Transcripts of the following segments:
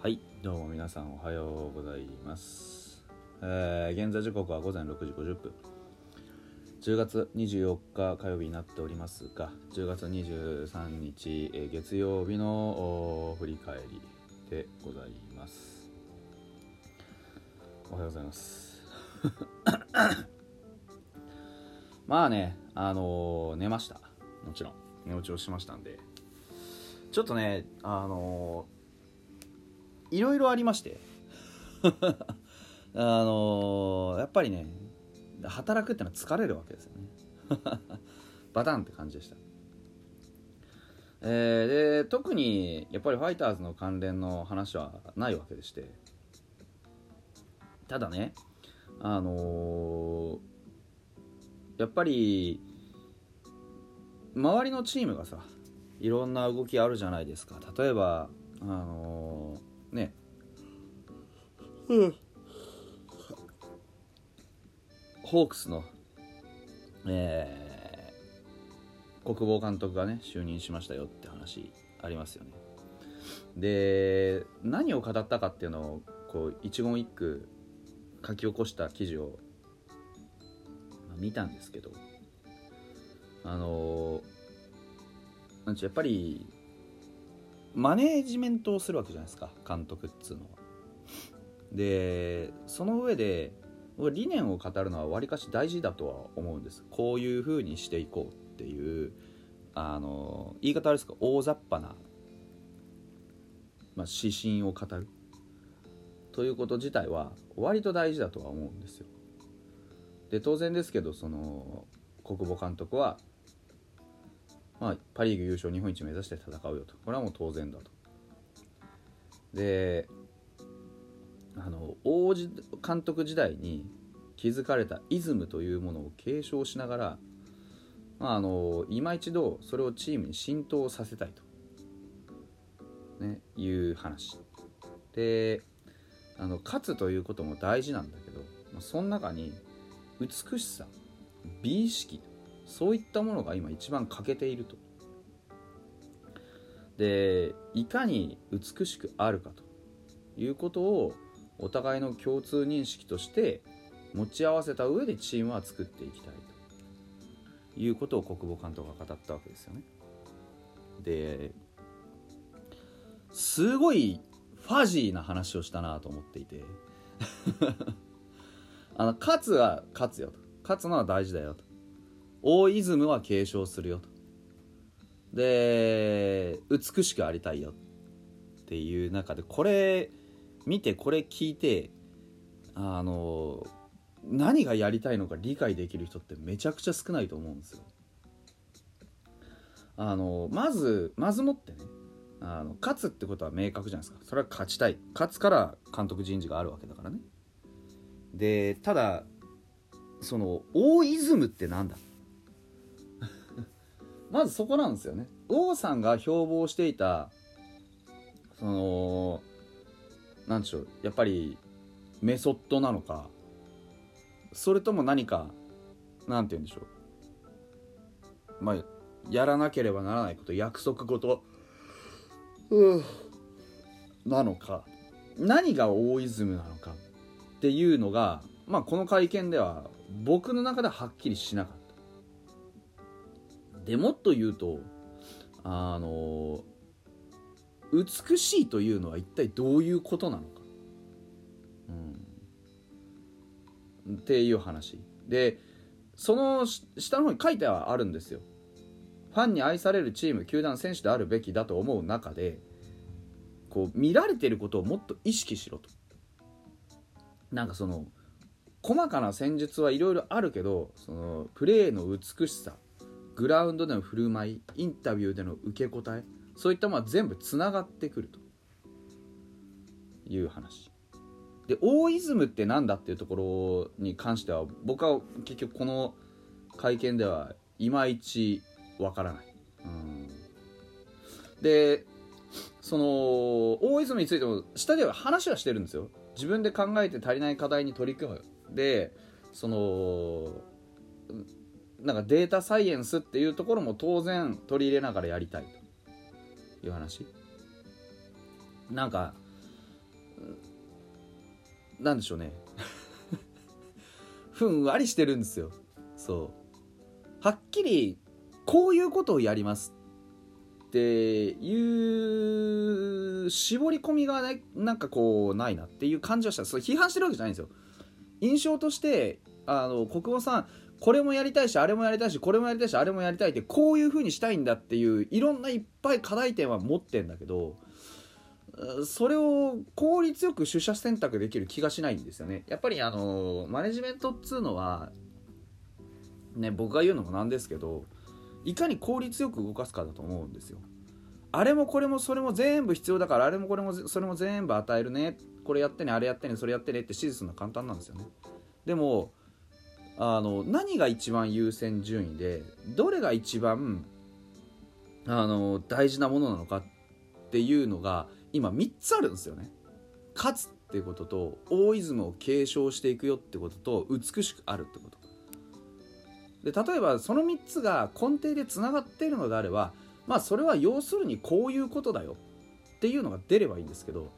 はいどうも皆さんおはようございます、えー現在時刻は午前6時50分。10月24日火曜日になっておりますが10月23日、えー月曜日の振り返りでございます。おはようございます。まあねあのー寝ました。もちろん。寝落ちをしましたんで。ちょっとねあのーいろいろありまして。あのーやっぱりね働くってのは疲れるわけですよね。バタンって感じでした。えーで特にやっぱりファイターズの関連の話はないわけでして。ただねあのーやっぱり周りのチームがさいろんな動きあるじゃないですか。例えばあのーホークスの、えー国防監督がね就任しましたよって話ありますよね。で何を語ったかっていうのをこう一言一句書き起こした記事を、まあ見たんですけどあのなんちやっぱりマネージメントをするわけじゃないですか監督っつうのは。でその上で理念を語るのはわりかし大事だとは思うんです。こういうふうにしていこうっていうあの言い方あれですか大雑把な、まあ、指針を語る。ということ自体は割と大事だとは思うんですよ。で当然ですけどその国母監督は、まあ、パ・リーグ優勝日本一目指して戦うよと。これはもう当然だと。であの王子監督時代に築かれたイズムというものを継承しながら、まあ、あの今一度それをチームに浸透させたいと、ね、いう話。であの勝つということも大事なんだけどまあその中に美しさ美意識そういったものが今一番欠けていると。でいかに美しくあるかということをお互いの共通認識として持ち合わせた上でチームは作っていきたいということを国母監督が語ったわけですよね。ですごいファジーな話をしたなと思っていて。あの勝つは勝つよと。勝つのは大事だよと。大イズムは継承するよと。で美しくありたいよっていう中でこれ見てこれ聞いてあの何がやりたいのか理解できる人ってめちゃくちゃ少ないと思うんですよ。あのまずまずもってねあの勝つってことは明確じゃないですか。それは勝ちたい。勝つから監督人事があるわけだからね。でただその大イズムってなんだ？まずそこなんですよね。王さんが標榜していたそのなんでしょうやっぱりメソッドなのかそれとも何かなんて言うんでしょう。まあやらなければならないこと約束事うなのか何が大イズムなのかっていうのがまあこの会見では僕の中でははっきりしなかった。でもっと言うとあの美しいというのは一体どういうことなのか、うん、っていう話。でその下の方に書いてはあるんですよ。ファンに愛されるチーム球団選手であるべきだと思う中でこう見られてることをもっと意識しろと。なんかその細かな戦術はいろいろあるけどそのプレーの美しさグラウンドでの振る舞いインタビューでの受け答えそういったものは全部つながってくると。いう話。で大イズムってなんだっていうところに関しては僕は結局この会見ではいまいちわからない、うん、でその大泉についても下では話はしてるんですよ。自分で考えて足りない課題に取り組む。でそのなんかデータサイエンスっていうところも当然取り入れながらやりたいと。いう話？なんかなんでしょうね。ふんわりしてるんですよ。そう。はっきりこういうことをやりますっていう絞り込みがねなんかこうないなっていう感じはした。それ批判してるわけじゃないんですよ。印象としてあの国保さんこれもやりたいしあれもやりたいしこれもやりたいしあれもやりたいってこういう風にしたいんだっていういろんないっぱい課題点は持ってんだけどそれを効率よく取捨選択できる気がしないんですよね。やっぱりあのマネジメントっつうのはね僕が言うのもなんですけどいかに効率よく動かすかだと思うんですよ。あれもこれもそれも全部必要だからあれもこれもそれも全部与えるね。これやってねあれやってねそれやってねって指示するのは簡単なんですよね。でもあの何が一番優先順位でどれが一番あの大事なものなのかっていうのが今3つあるんですよね。勝つっていうことと大イズムを継承していくよってことと美しくあるってこと。で例えばその3つが根底でつながっているのであればまあそれは要するにこういうことだよっていうのが出ればいいんですけど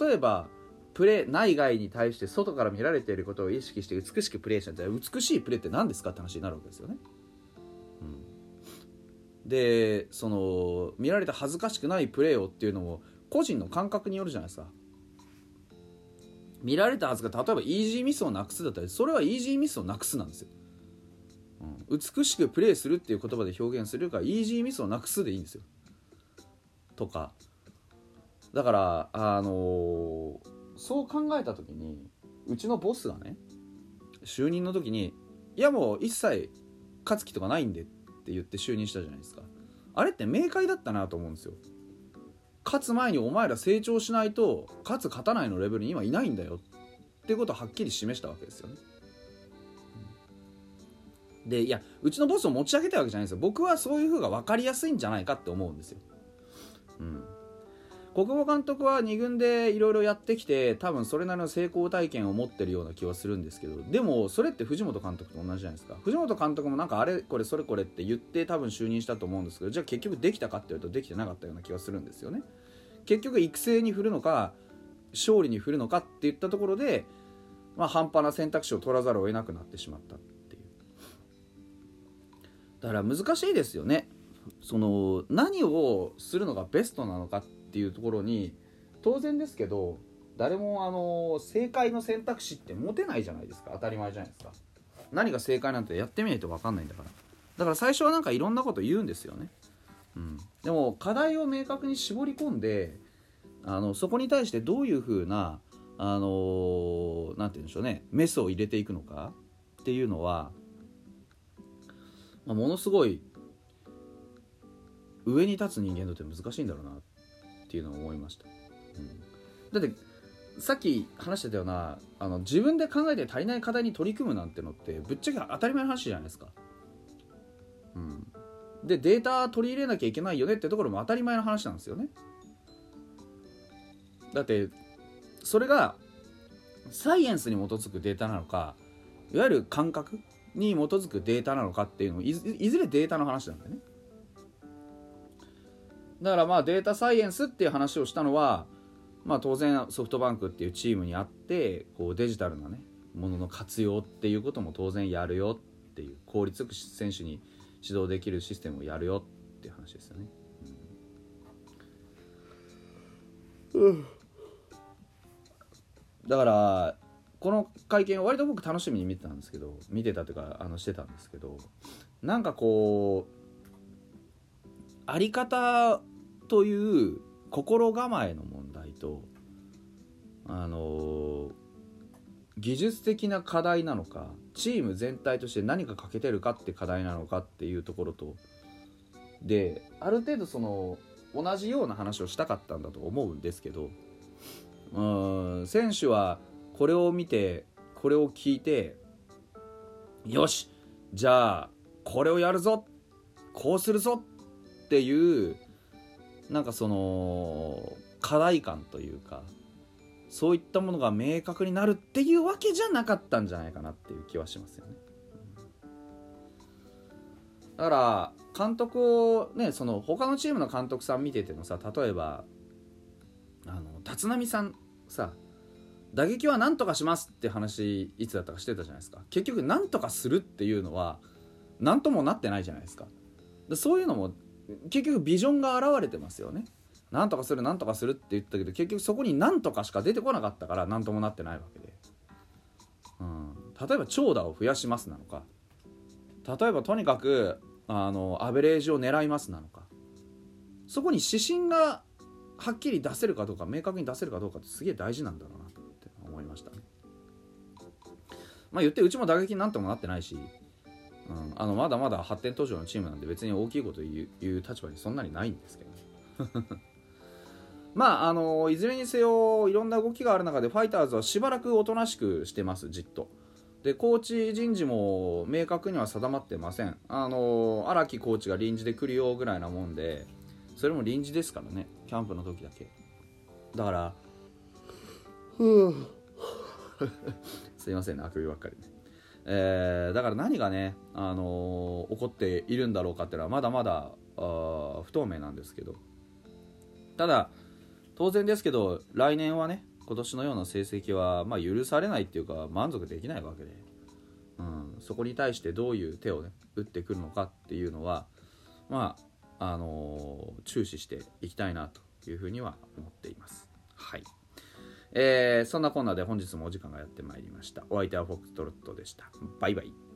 例えばプレー内外に対して外から見られていることを意識して美しくプレーしたら美しいプレーって何ですかって話になるわけですよね。うん、でその見られて恥ずかしくないプレーをっていうのも個人の感覚によるじゃないですか。見られたはずが例えばイージーミスをなくすだったりそれはイージーミスをなくすなんですよ。うん、美しくプレーするっていう言葉で表現するからイージーミスをなくすでいいんですよ。とかだからあのー、そう考えた時にうちのボスがね就任の時に「いやもう一切勝つ気とかないんで」って言って就任したじゃないですか。あれって明快だったなと思うんですよ。勝つ前にお前ら成長しないと勝つ勝たないのレベルに今いないんだよ。ってことをはっきり示したわけですよね。でいやうちのボスを持ち上げたわけじゃないんですよ。僕はそういう風が分かりやすいんじゃないかって思うんですよ。うん。国母監督は2軍でいろいろやってきて多分それなりの成功体験を持ってるような気はするんですけどでもそれって藤本監督と同じじゃないですか。藤本監督もなんかあれこれそれこれって言って多分就任したと思うんですけどじゃあ結局できたかって言うとできてなかったような気がするんですよね。結局育成に振るのか勝利に振るのかっていったところで、まあ、半端な選択肢を取らざるを得なくなってしまったっていう。だから難しいですよね。その何をするのがベストなのかってっていうところに当然ですけど誰もあの正解の選択肢って持てないじゃないですか。当たり前じゃないですか。何が正解なんてやってみないと分かんないんだから。だから最初はなんかいろんなこと言うんですよね、うん、でも課題を明確に絞り込んであのそこに対してどういうふうなあの何て言うんでしょうねメスを入れていくのかっていうのは、まあ、ものすごい上に立つ人間にとって難しいんだろうなってていうのを思いました、うん、だってさっき話してたようなあの自分で考えて足りない課題に取り組むなんてのってぶっちゃけ当たり前の話じゃないですか、うん、でデータ取り入れなきゃいけないよねってところも当たり前の話なんですよね。だってそれがサイエンスに基づくデータなのかいわゆる感覚に基づくデータなのかっていうのもいずれデータの話なんだよね。だからまあデータサイエンスっていう話をしたのは、まあ、当然ソフトバンクっていうチームにあってこうデジタルなねものの活用っていうことも当然やるよっていう効率よく選手に指導できるシステムをやるよっていう話ですよね。だからこの会見を割と僕楽しみに見てたんですけど見てたというかあのしてたんですけどなんかこうあり方という心構えの問題とあの技術的な課題なのかチーム全体として何か欠けてるかって課題なのかっていうところとである程度その同じような話をしたかったんだと思うんですけどうん選手はこれを見てこれを聞いてよしじゃあこれをやるぞこうするぞっていうなんかその課題感というかそういったものが明確になるっていうわけじゃなかったんじゃないかなっていう気はしますよね。だから監督をねその他のチームの監督さん見ててもさ例えばあの立浪さんさ打撃は何とかしますって話いつだったかしてたじゃないですか結局何とかするっていうのは何ともなってないじゃないですかそういうのも結局ビジョンが現れてますよね。何とかする何とかするって言ったけど結局そこに何とかしか出てこなかったから何ともなってないわけで、うん、例えば長打を増やしますなのか。例えばとにかくあのアベレージを狙いますなのか。そこに指針がはっきり出せるかどうか明確に出せるかどうかってすげえ大事なんだろうなって思いましたね。まあ言ってうちも打撃なんともなってないし、うん、あのまだまだ発展途上のチームなんで別に大きいこと言う言う立場にそんなにないんですけど まああのいずれにせよいろんな動きがある中でファイターズはしばらくおとなしくしてますじっと。でコーチ人事も明確には定まってません。あの荒木コーチが臨時で来るよぐらいなもんでそれも臨時ですからね。キャンプの時だけ。だから すいませんねあくびばっかりねえー、だから何がね、あのー、起こっているんだろうかっていうのはまだまだ不透明なんですけど。ただ当然ですけど来年はね今年のような成績は、まあ、許されないっていうか満足できないわけで、うん、そこに対してどういう手をね打ってくるのかっていうのはまああのー、注視していきたいなというふうには思っています。はい。えー、そんなこんなで本日もお時間がやってまいりました。お相手はフォックストロットでした。バイバイ。